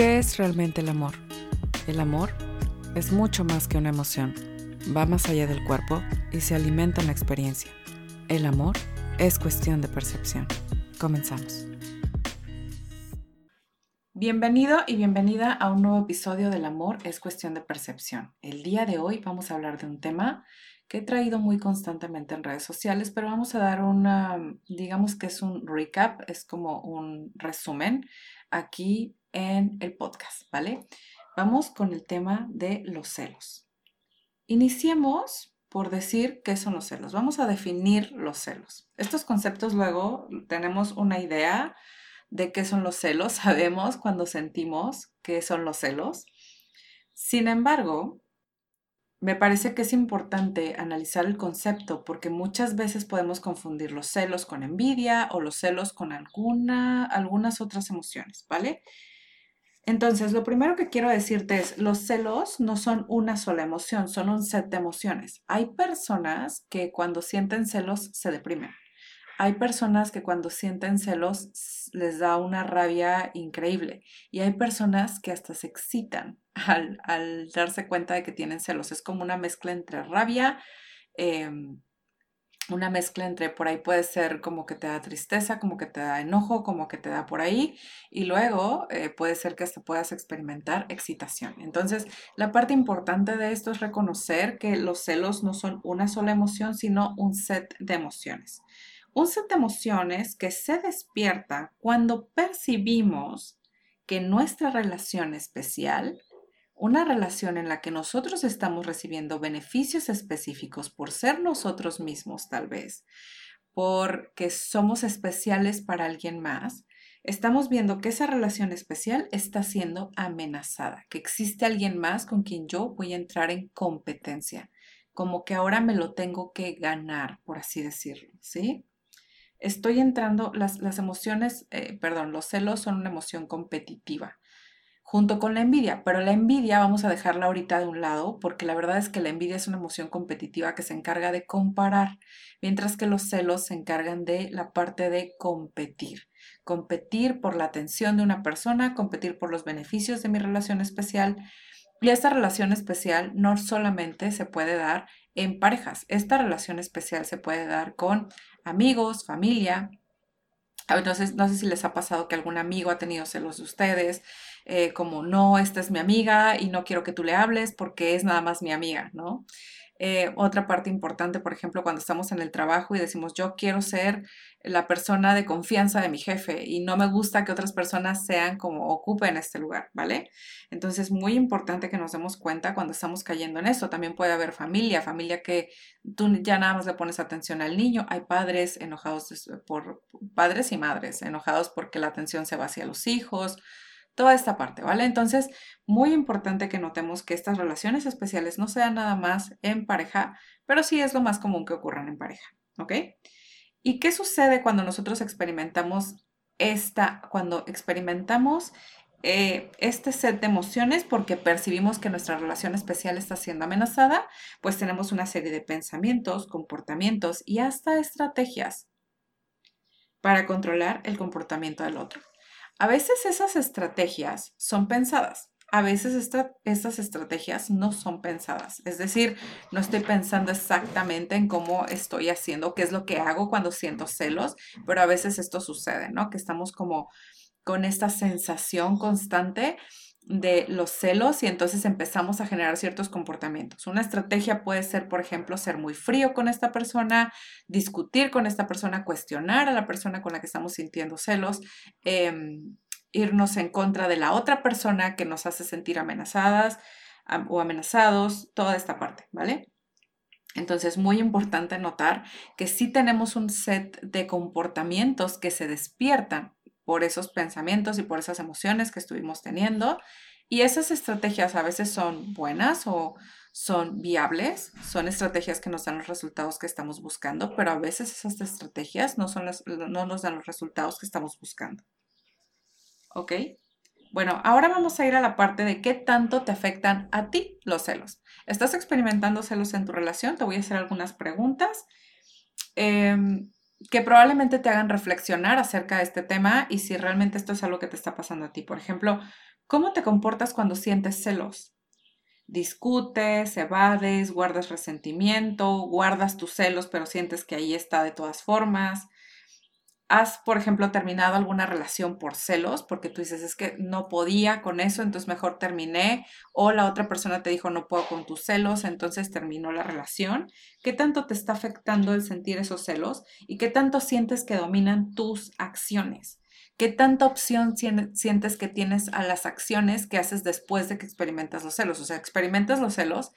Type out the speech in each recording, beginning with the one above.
¿Qué es realmente el amor? El amor es mucho más que una emoción, va más allá del cuerpo y se alimenta en la experiencia. El amor es cuestión de percepción. Comenzamos. Bienvenido y bienvenida a un nuevo episodio del amor es cuestión de percepción. El día de hoy vamos a hablar de un tema que he traído muy constantemente en redes sociales, pero vamos a dar una, digamos que es un recap, es como un resumen aquí en el podcast, ¿vale? Vamos con el tema de los celos. Iniciemos por decir qué son los celos. Vamos a definir los celos. Estos conceptos luego tenemos una idea de qué son los celos, sabemos cuando sentimos qué son los celos. Sin embargo, me parece que es importante analizar el concepto porque muchas veces podemos confundir los celos con envidia o los celos con alguna, algunas otras emociones, ¿vale? Entonces, lo primero que quiero decirte es, los celos no son una sola emoción, son un set de emociones. Hay personas que cuando sienten celos se deprimen. Hay personas que cuando sienten celos les da una rabia increíble y hay personas que hasta se excitan al, darse cuenta de que tienen celos. Es como una mezcla entre rabia, em, una mezcla entre por ahí puede ser como que te da tristeza, como que te da enojo, como que te da por ahí y luego eh, puede ser que hasta puedas experimentar excitación. Entonces, la parte importante de esto es reconocer que los celos no son una sola emoción, sino un set de emociones. Un set de emociones que se despierta cuando percibimos que nuestra relación especial una relación en la que nosotros estamos recibiendo beneficios específicos por ser nosotros mismos tal vez, porque somos especiales para alguien más, estamos viendo que esa relación especial está siendo amenazada, que existe alguien más con quien yo voy a entrar en competencia, como que ahora me lo tengo que ganar, por así decirlo, ¿sí? Estoy entrando, las, las emociones, eh, perdón, los celos son una emoción competitiva junto con la envidia, pero la envidia vamos a dejarla ahorita de un lado porque la verdad es que la envidia es una emoción competitiva que se encarga de comparar, mientras que los celos se encargan de la parte de competir. Competir por la atención de una persona, competir por los beneficios de mi relación especial. Y esta relación especial no solamente se puede dar en parejas, esta relación especial se puede dar con amigos, familia, entonces, no sé si les ha pasado que algún amigo ha tenido celos de ustedes, eh, como no, esta es mi amiga y no quiero que tú le hables porque es nada más mi amiga, ¿no? Eh, otra parte importante, por ejemplo, cuando estamos en el trabajo y decimos, yo quiero ser la persona de confianza de mi jefe y no me gusta que otras personas sean como ocupen este lugar, ¿vale? Entonces, muy importante que nos demos cuenta cuando estamos cayendo en eso. También puede haber familia, familia que tú ya nada más le pones atención al niño. Hay padres enojados por padres y madres enojados porque la atención se va hacia los hijos toda esta parte, ¿vale? Entonces, muy importante que notemos que estas relaciones especiales no sean nada más en pareja, pero sí es lo más común que ocurran en pareja, ¿ok? ¿Y qué sucede cuando nosotros experimentamos esta, cuando experimentamos eh, este set de emociones porque percibimos que nuestra relación especial está siendo amenazada? Pues tenemos una serie de pensamientos, comportamientos y hasta estrategias para controlar el comportamiento del otro. A veces esas estrategias son pensadas, a veces estas estrategias no son pensadas. Es decir, no estoy pensando exactamente en cómo estoy haciendo, qué es lo que hago cuando siento celos, pero a veces esto sucede, ¿no? Que estamos como con esta sensación constante de los celos y entonces empezamos a generar ciertos comportamientos. Una estrategia puede ser, por ejemplo, ser muy frío con esta persona, discutir con esta persona, cuestionar a la persona con la que estamos sintiendo celos, em, irnos en contra de la otra persona que nos hace sentir amenazadas o amenazados, toda esta parte, ¿vale? Entonces, muy importante notar que sí tenemos un set de comportamientos que se despiertan por esos pensamientos y por esas emociones que estuvimos teniendo. Y esas estrategias a veces son buenas o son viables, son estrategias que nos dan los resultados que estamos buscando, pero a veces esas estrategias no, son no nos dan los resultados que estamos buscando. ¿Ok? Bueno, ahora vamos a ir a la parte de qué tanto te afectan a ti los celos. ¿Estás experimentando celos en tu relación? Te voy a hacer algunas preguntas. Em, que probablemente te hagan reflexionar acerca de este tema y si realmente esto es algo que te está pasando a ti. Por ejemplo, ¿cómo te comportas cuando sientes celos? discutes, evades, guardas resentimiento, guardas tus celos, pero sientes que ahí está de todas formas. ¿Has, por ejemplo, terminado alguna relación por celos? Porque tú dices, es que no podía con eso, entonces mejor terminé. O la otra persona te dijo, no puedo con tus celos, entonces terminó la relación. ¿Qué tanto te está afectando el sentir esos celos? ¿Y qué tanto sientes que dominan tus acciones? ¿Qué tanta opción sientes que tienes a las acciones que haces después de que experimentas los celos? O sea, experimentas los celos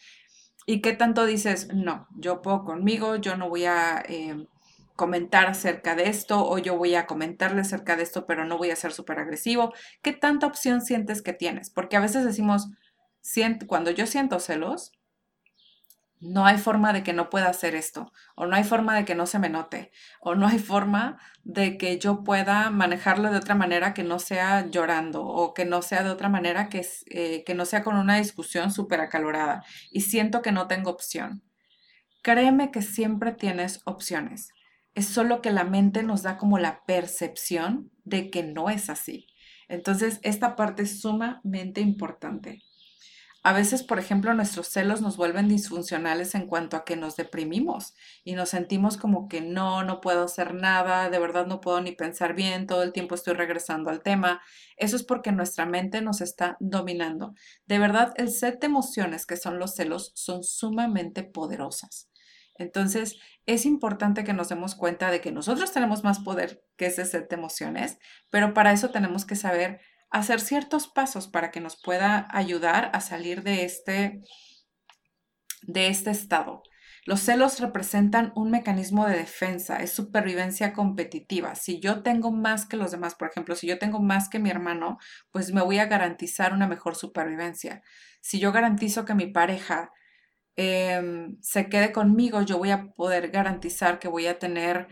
y qué tanto dices, no, yo puedo conmigo, yo no voy a em, comentar acerca de esto o yo voy a comentarle acerca de esto, pero no voy a ser súper agresivo. ¿Qué tanta opción sientes que tienes? Porque a veces decimos, cuando yo siento celos, no hay forma de que no pueda hacer esto, o no hay forma de que no se me note, o no hay forma de que yo pueda manejarlo de otra manera que no sea llorando, o que no sea de otra manera que, eh, que no sea con una discusión súper acalorada, y siento que no tengo opción. Créeme que siempre tienes opciones. Es solo que la mente nos da como la percepción de que no es así. Entonces, esta parte es sumamente importante. A veces, por ejemplo, nuestros celos nos vuelven disfuncionales en cuanto a que nos deprimimos y nos sentimos como que no, no puedo hacer nada, de verdad no puedo ni pensar bien, todo el tiempo estoy regresando al tema. Eso es porque nuestra mente nos está dominando. De verdad, el set de emociones que son los celos son sumamente poderosas. Entonces, es importante que nos demos cuenta de que nosotros tenemos más poder que ese set de emociones, pero para eso tenemos que saber hacer ciertos pasos para que nos pueda ayudar a salir de este, de este estado. Los celos representan un mecanismo de defensa, es supervivencia competitiva. Si yo tengo más que los demás, por ejemplo, si yo tengo más que mi hermano, pues me voy a garantizar una mejor supervivencia. Si yo garantizo que mi pareja em, se quede conmigo, yo voy a poder garantizar que voy a tener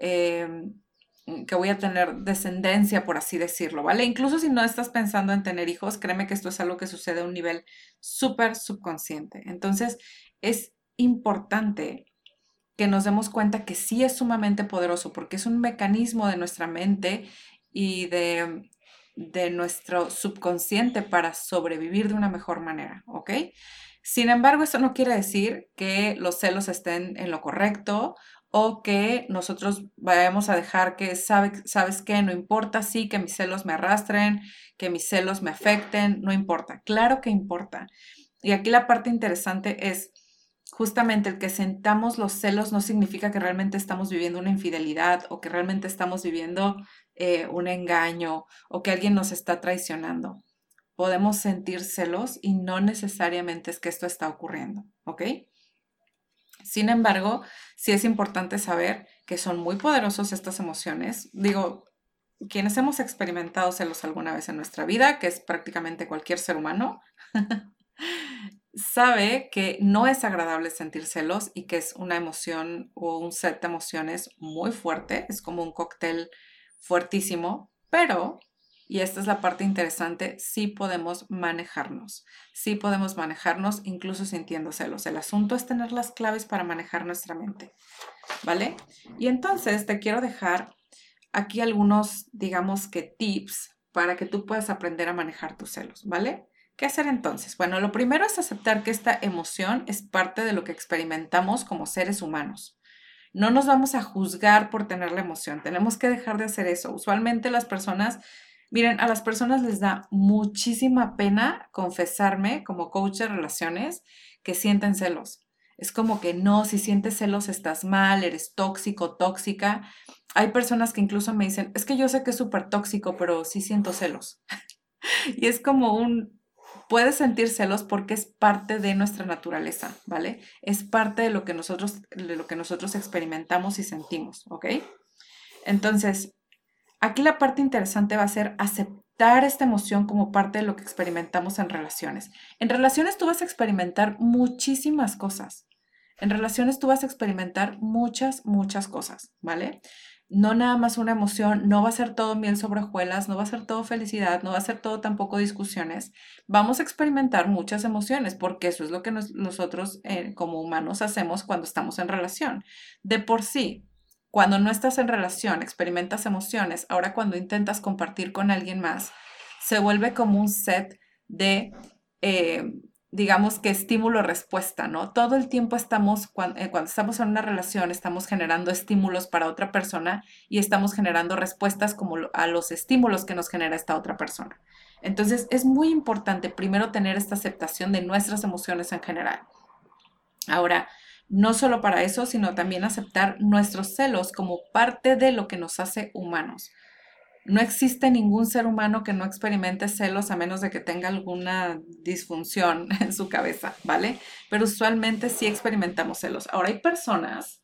em, Mm, que voy a tener descendencia, por así decirlo, ¿vale? Incluso si no estás pensando en tener hijos, créeme que esto es algo que sucede a un nivel súper subconsciente. Entonces, es importante que nos demos cuenta que sí es sumamente poderoso porque es un mecanismo de nuestra mente y de, de nuestro subconsciente para sobrevivir de una mejor manera, ¿ok? Sin embargo, eso no quiere decir que los celos estén en lo correcto o que nosotros vayamos a dejar que, sabes que no importa, sí, que mis celos me arrastren, que mis celos me afecten, no importa, claro que importa. Y aquí la parte interesante es justamente el que sentamos los celos no significa que realmente estamos viviendo una infidelidad o que realmente estamos viviendo eh, un engaño o que alguien nos está traicionando. Podemos sentir celos y no necesariamente es que esto está ocurriendo, ¿ok? Sin embargo, sí es importante saber que son muy poderosos estas emociones. Digo, quienes hemos experimentado celos alguna vez en nuestra vida, que es prácticamente cualquier ser humano, sabe que no es agradable sentir celos y que es una emoción o un set de emociones muy fuerte, es como un cóctel fuertísimo, pero y esta es la parte interesante, sí podemos manejarnos, sí podemos manejarnos incluso sintiendo celos. El asunto es tener las claves para manejar nuestra mente, ¿vale? Y entonces te quiero dejar aquí algunos, digamos que tips para que tú puedas aprender a manejar tus celos, ¿vale? ¿Qué hacer entonces? Bueno, lo primero es aceptar que esta emoción es parte de lo que experimentamos como seres humanos. No nos vamos a juzgar por tener la emoción, tenemos que dejar de hacer eso. Usualmente las personas Miren, a las personas les da muchísima pena confesarme como coach de relaciones que sienten celos. Es como que no, si sientes celos estás mal, eres tóxico, tóxica. Hay personas que incluso me dicen, es que yo sé que es súper tóxico, pero sí siento celos. y es como un, puedes sentir celos porque es parte de nuestra naturaleza, ¿vale? Es parte de lo que nosotros, de lo que nosotros experimentamos y sentimos, ¿ok? Entonces, Aquí la parte interesante va a ser aceptar esta emoción como parte de lo que experimentamos en relaciones. En relaciones tú vas a experimentar muchísimas cosas. En relaciones tú vas a experimentar muchas, muchas cosas, ¿vale? No nada más una emoción, no va a ser todo miel sobre hojuelas, no va a ser todo felicidad, no va a ser todo tampoco discusiones. Vamos a experimentar muchas emociones porque eso es lo que nosotros eh, como humanos hacemos cuando estamos en relación. De por sí, cuando no estás en relación, experimentas emociones, ahora cuando intentas compartir con alguien más, se vuelve como un set de, eh, digamos que estímulo-respuesta, ¿no? Todo el tiempo estamos, cuando, eh, cuando, estamos en una relación, estamos generando estímulos para otra persona y estamos generando respuestas como a los estímulos que nos genera esta otra persona. Entonces, es muy importante primero tener esta aceptación de nuestras emociones en general. Ahora, no solo para eso, sino también aceptar nuestros celos como parte de lo que nos hace humanos. No existe ningún ser humano que no experimente celos a menos de que tenga alguna disfunción en su cabeza, ¿vale? Pero usualmente sí experimentamos celos. Ahora hay personas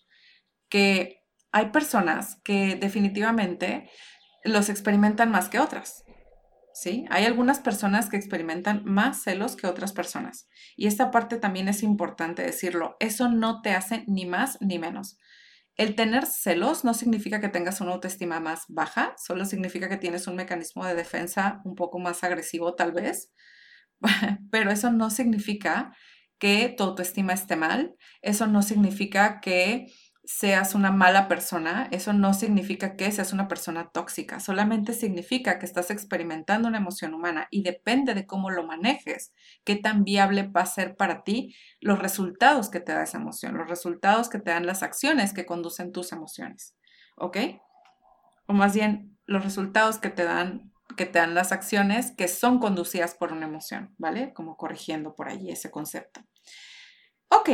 que hay personas que definitivamente los experimentan más que otras. ¿Sí? Hay algunas personas que experimentan más celos que otras personas. Y esta parte también es importante decirlo. Eso no te hace ni más ni menos. El tener celos no significa que tengas una autoestima más baja, solo significa que tienes un mecanismo de defensa un poco más agresivo tal vez, pero eso no significa que tu autoestima esté mal, eso no significa que seas una mala persona, eso no significa que seas una persona tóxica, solamente significa que estás experimentando una emoción humana y depende de cómo lo manejes, qué tan viable va a ser para ti los resultados que te da esa emoción, los resultados que te dan las acciones que conducen tus emociones, ¿ok? O más bien, los resultados que te dan que te dan las acciones que son conducidas por una emoción, ¿vale? Como corrigiendo por allí ese concepto. Ok,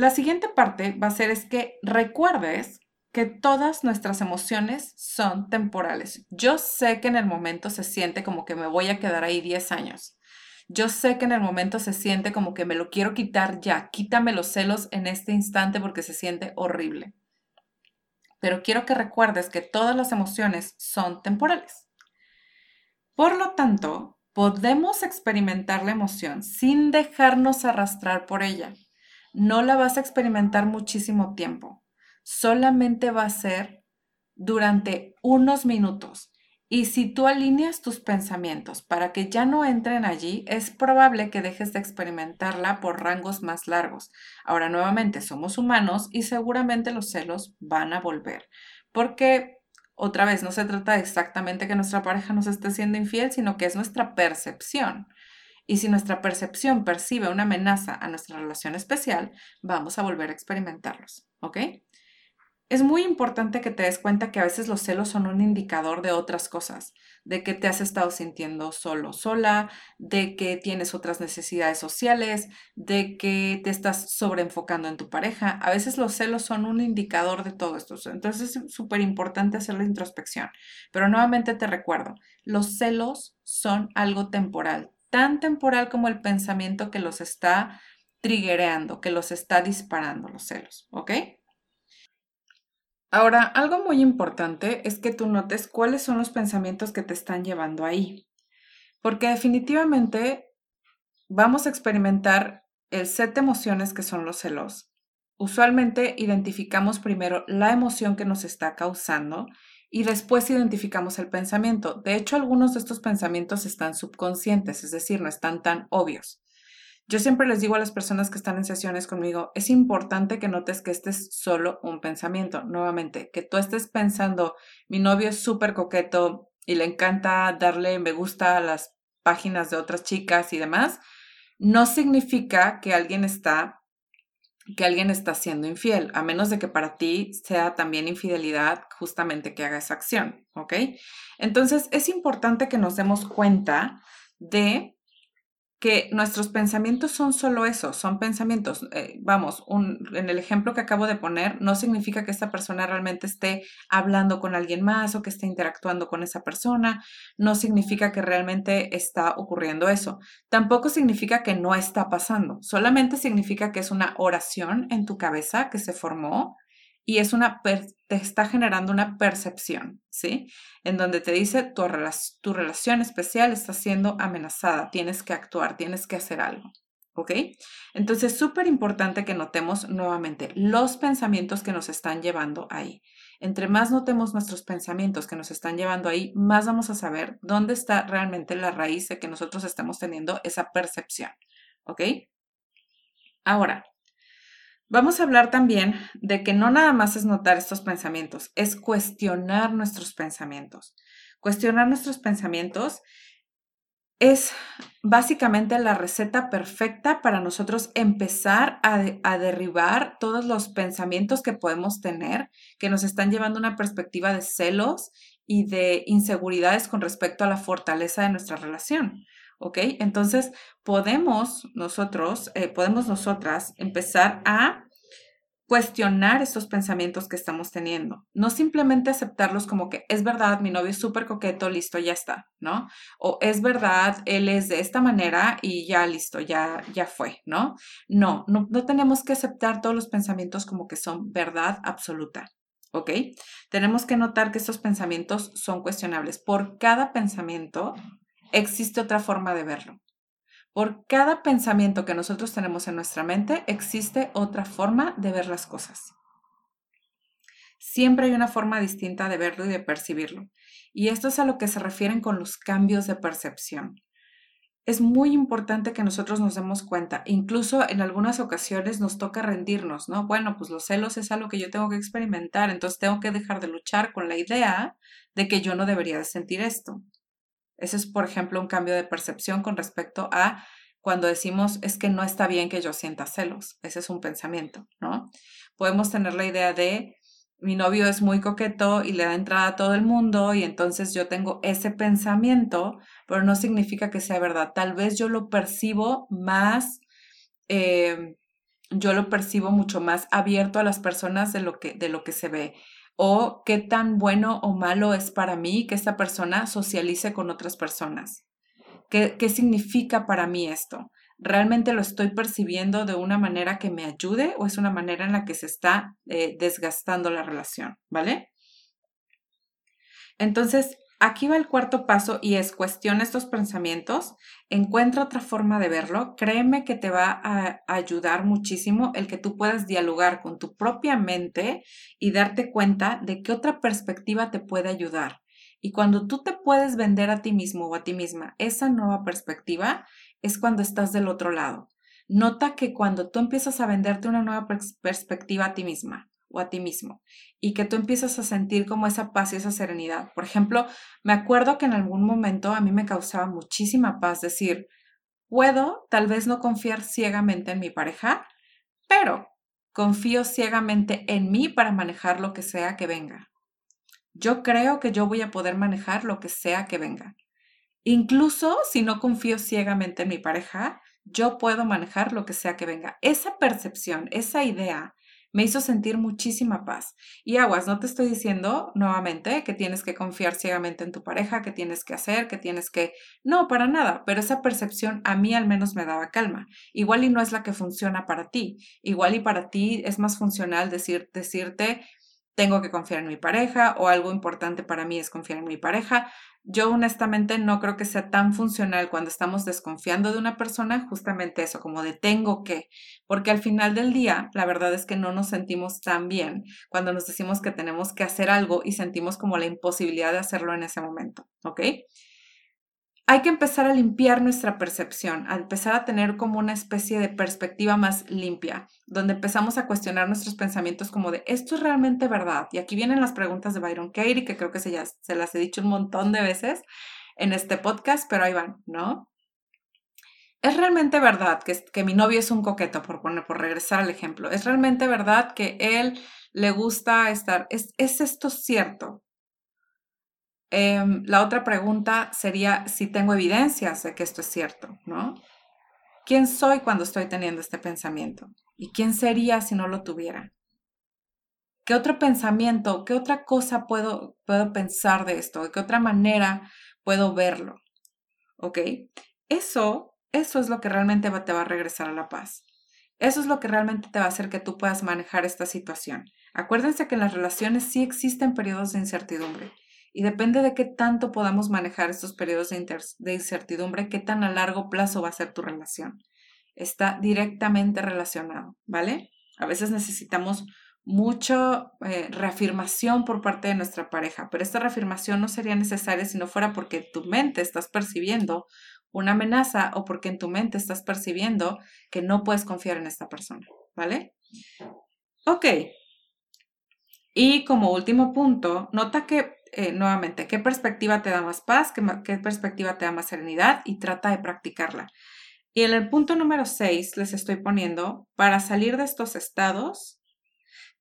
la siguiente parte va a ser es que recuerdes que todas nuestras emociones son temporales. Yo sé que en el momento se siente como que me voy a quedar ahí 10 años. Yo sé que en el momento se siente como que me lo quiero quitar ya. Quítame los celos en este instante porque se siente horrible. Pero quiero que recuerdes que todas las emociones son temporales. Por lo tanto, podemos experimentar la emoción sin dejarnos arrastrar por ella no la vas a experimentar muchísimo tiempo. Solamente va a ser durante unos minutos. Y si tú alineas tus pensamientos para que ya no entren allí, es probable que dejes de experimentarla por rangos más largos. Ahora, nuevamente, somos humanos y seguramente los celos van a volver. Porque, otra vez, no se trata exactamente que nuestra pareja nos esté siendo infiel, sino que es nuestra percepción. Y si nuestra percepción percibe una amenaza a nuestra relación especial, vamos a volver a experimentarlos, ¿ok? Es muy importante que te des cuenta que a veces los celos son un indicador de otras cosas, de que te has estado sintiendo solo, sola, de que tienes otras necesidades sociales, de que te estás sobreenfocando en tu pareja. A veces los celos son un indicador de todo esto. Entonces es súper importante hacer la introspección. Pero nuevamente te recuerdo, los celos son algo temporal tan temporal como el pensamiento que los está triggereando, que los está disparando los celos, ¿ok? Ahora, algo muy importante es que tú notes cuáles son los pensamientos que te están llevando ahí, porque definitivamente vamos a experimentar el set de emociones que son los celos. Usualmente identificamos primero la emoción que nos está causando y después identificamos el pensamiento. De hecho, algunos de estos pensamientos están subconscientes, es decir, no están tan obvios. Yo siempre les digo a las personas que están en sesiones conmigo, es importante que notes que este es solo un pensamiento. Nuevamente, que tú estés pensando, mi novio es súper coqueto y le encanta darle me gusta a las páginas de otras chicas y demás, no significa que alguien está que alguien está siendo infiel, a menos de que para ti sea también infidelidad justamente que haga esa acción, ¿ok? Entonces es importante que nos demos cuenta de que nuestros pensamientos son solo eso, son pensamientos. Eh, vamos, en el ejemplo que acabo de poner, no significa que esta persona realmente esté hablando con alguien más o que esté interactuando con esa persona, no significa que realmente está ocurriendo eso. Tampoco significa que no está pasando, solamente significa que es una oración en tu cabeza que se formó y es una te está generando una percepción, ¿sí? En donde te dice tu, relación especial está siendo amenazada, tienes que actuar, tienes que hacer algo, ¿ok? Entonces, súper importante que notemos nuevamente los pensamientos que nos están llevando ahí. Entre más notemos nuestros pensamientos que nos están llevando ahí, más vamos a saber dónde está realmente la raíz de que nosotros estemos teniendo esa percepción, ¿ok? Ahora, Vamos a hablar también de que no nada más es notar estos pensamientos, es cuestionar nuestros pensamientos. Cuestionar nuestros pensamientos es básicamente la receta perfecta para nosotros empezar a, derribar todos los pensamientos que podemos tener que nos están llevando una perspectiva de celos y de inseguridades con respecto a la fortaleza de nuestra relación. ¿Ok? Entonces, podemos nosotros, eh, podemos nosotras empezar a cuestionar estos pensamientos que estamos teniendo. No simplemente aceptarlos como que es verdad, mi novio es súper coqueto, listo, ya está, ¿no? O es verdad, él es de esta manera y ya listo, ya, ya fue, ¿no? No, no, no tenemos que aceptar todos los pensamientos como que son verdad absoluta. ¿Ok? Tenemos que notar que estos pensamientos son cuestionables. Por cada pensamiento existe otra forma de verlo. Por cada pensamiento que nosotros tenemos en nuestra mente, existe otra forma de ver las cosas. Siempre hay una forma distinta de verlo y de percibirlo. Y esto es a lo que se refieren con los cambios de percepción. Es muy importante que nosotros nos demos cuenta. Incluso en algunas ocasiones nos toca rendirnos, ¿no? Bueno, pues los celos es algo que yo tengo que experimentar, entonces tengo que dejar de luchar con la idea de que yo no debería de sentir esto. Ese es, por ejemplo, un cambio de percepción con respecto a cuando decimos es que no está bien que yo sienta celos. Ese es un pensamiento, ¿no? Podemos tener la idea de mi novio es muy coqueto y le da entrada a todo el mundo y entonces yo tengo ese pensamiento, pero no significa que sea verdad. Tal vez yo lo percibo más, eh, yo lo percibo mucho más abierto a las personas de lo que, de lo que se ve o qué tan bueno o malo es para mí que esta persona socialice con otras personas. ¿Qué, qué significa para mí esto? ¿Realmente lo estoy percibiendo de una manera que me ayude o es una manera en la que se está eh, desgastando la relación? ¿Vale? Entonces, Aquí va el cuarto paso y es cuestiona estos pensamientos, encuentra otra forma de verlo, créeme que te va a ayudar muchísimo el que tú puedas dialogar con tu propia mente y darte cuenta de qué otra perspectiva te puede ayudar. Y cuando tú te puedes vender a ti mismo o a ti misma esa nueva perspectiva, es cuando estás del otro lado. Nota que cuando tú empiezas a venderte una nueva perspectiva a ti misma, o a ti mismo y que tú empiezas a sentir como esa paz y esa serenidad. Por ejemplo, me acuerdo que en algún momento a mí me causaba muchísima paz decir, puedo tal vez no confiar ciegamente en mi pareja, pero confío ciegamente en mí para manejar lo que sea que venga. Yo creo que yo voy a poder manejar lo que sea que venga. Incluso si no confío ciegamente en mi pareja, yo puedo manejar lo que sea que venga. Esa percepción, esa idea me hizo sentir muchísima paz. Y aguas, no te estoy diciendo nuevamente que tienes que confiar ciegamente en tu pareja, que tienes que hacer, que tienes que... No, para nada, pero esa percepción a mí al menos me daba calma. Igual y no es la que funciona para ti. Igual y para ti es más funcional decir, decirte, tengo que confiar en mi pareja o algo importante para mí es confiar en mi pareja. Yo honestamente no creo que sea tan funcional cuando estamos desconfiando de una persona, justamente eso, como de tengo que, porque al final del día, la verdad es que no nos sentimos tan bien cuando nos decimos que tenemos que hacer algo y sentimos como la imposibilidad de hacerlo en ese momento, ¿ok? Hay que empezar a limpiar nuestra percepción, a empezar a tener como una especie de perspectiva más limpia, donde empezamos a cuestionar nuestros pensamientos como de, ¿esto es realmente verdad? Y aquí vienen las preguntas de Byron Katie, que creo que se, las he dicho un montón de veces en este podcast, pero ahí van, ¿no? ¿Es realmente verdad que, que mi novio es un coqueto, por, poner, por regresar al ejemplo? ¿Es realmente verdad que él le gusta estar? ¿Es, ¿es esto cierto? Em, la otra pregunta sería si tengo evidencias de que esto es cierto, ¿no? ¿Quién soy cuando estoy teniendo este pensamiento? ¿Y quién sería si no lo tuviera? ¿Qué otro pensamiento, qué otra cosa puedo, puedo pensar de esto? ¿De qué otra manera puedo verlo? ¿Ok? Eso, eso es lo que realmente te va a regresar a la paz. Eso es lo que realmente te va a hacer que tú puedas manejar esta situación. Acuérdense que en las relaciones sí existen periodos de incertidumbre y depende de qué tanto podamos manejar estos periodos de, incertidumbre, qué tan a largo plazo va a ser tu relación. Está directamente relacionado, ¿vale? A veces necesitamos mucha eh, reafirmación por parte de nuestra pareja, pero esta reafirmación no sería necesaria si no fuera porque en tu mente estás percibiendo una amenaza o porque en tu mente estás percibiendo que no puedes confiar en esta persona, ¿vale? Ok. Y como último punto, nota que, eh, nuevamente, qué perspectiva te da más paz, qué, perspectiva te da más serenidad y trata de practicarla. Y en el punto número 6 les estoy poniendo, para salir de estos estados,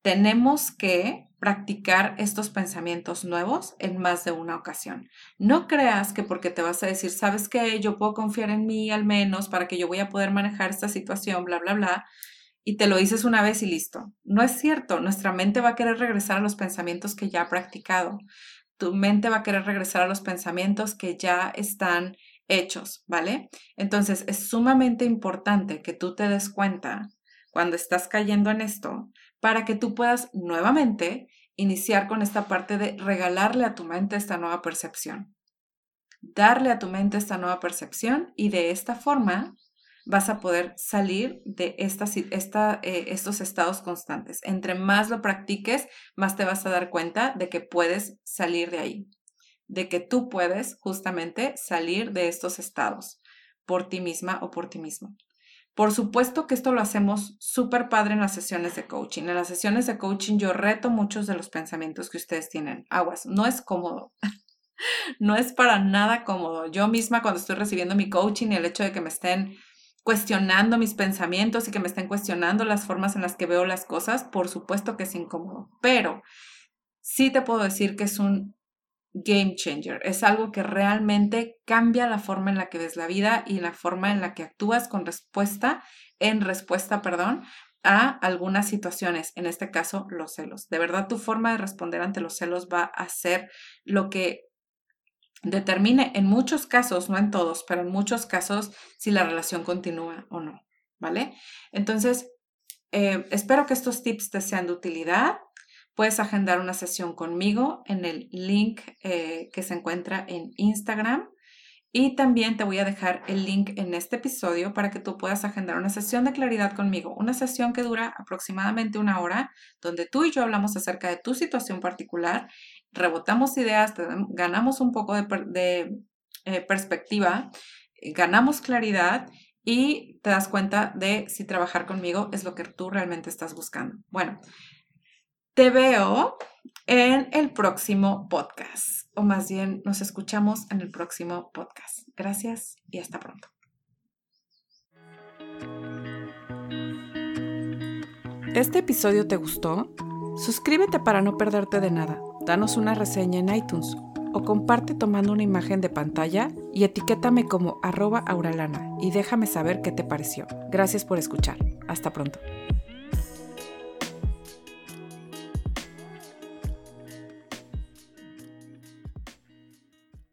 tenemos que practicar estos pensamientos nuevos en más de una ocasión. No creas que porque te vas a decir, sabes que yo puedo confiar en mí al menos para que yo voy a poder manejar esta situación, bla, bla, bla, y te lo dices una vez y listo. No es cierto, nuestra mente va a querer regresar a los pensamientos que ya ha practicado. Tu mente va a querer regresar a los pensamientos que ya están hechos, ¿vale? Entonces es sumamente importante que tú te des cuenta cuando estás cayendo en esto para que tú puedas nuevamente iniciar con esta parte de regalarle a tu mente esta nueva percepción. Darle a tu mente esta nueva percepción y de esta forma vas a poder salir de esta, eh, estos estados constantes. Entre más lo practiques, más te vas a dar cuenta de que puedes salir de ahí, de que tú puedes justamente salir de estos estados por ti misma o por ti mismo. Por supuesto que esto lo hacemos súper padre en las sesiones de coaching. En las sesiones de coaching yo reto muchos de los pensamientos que ustedes tienen. Aguas, no es cómodo. no es para nada cómodo. Yo misma cuando estoy recibiendo mi coaching y el hecho de que me estén cuestionando mis pensamientos y que me estén cuestionando las formas en las que veo las cosas, por supuesto que es incómodo. Pero sí te puedo decir que es un game changer. Es algo que realmente cambia la forma en la que ves la vida y la forma en la que actúas con respuesta, en respuesta, perdón, a algunas situaciones, en este caso los celos. De verdad, tu forma de responder ante los celos va a ser lo que determine en muchos casos, no en todos, pero en muchos casos si la relación continúa o no, ¿vale? Entonces, eh, espero que estos tips te sean de utilidad. Puedes agendar una sesión conmigo en el link eh, que se encuentra en Instagram. Y también te voy a dejar el link en este episodio para que tú puedas agendar una sesión de claridad conmigo, una sesión que dura aproximadamente una hora, donde tú y yo hablamos acerca de tu situación particular, rebotamos ideas, ganamos un poco de, eh, perspectiva, ganamos claridad y te das cuenta de si trabajar conmigo es lo que tú realmente estás buscando. Bueno, te veo en el próximo podcast, o más bien nos escuchamos en el próximo podcast. Gracias y hasta pronto. ¿Este episodio te gustó? Suscríbete para no perderte de nada. Danos una reseña en iTunes o comparte tomando una imagen de pantalla y etiquétame como arroba auralana y déjame saber qué te pareció. Gracias por escuchar. Hasta pronto.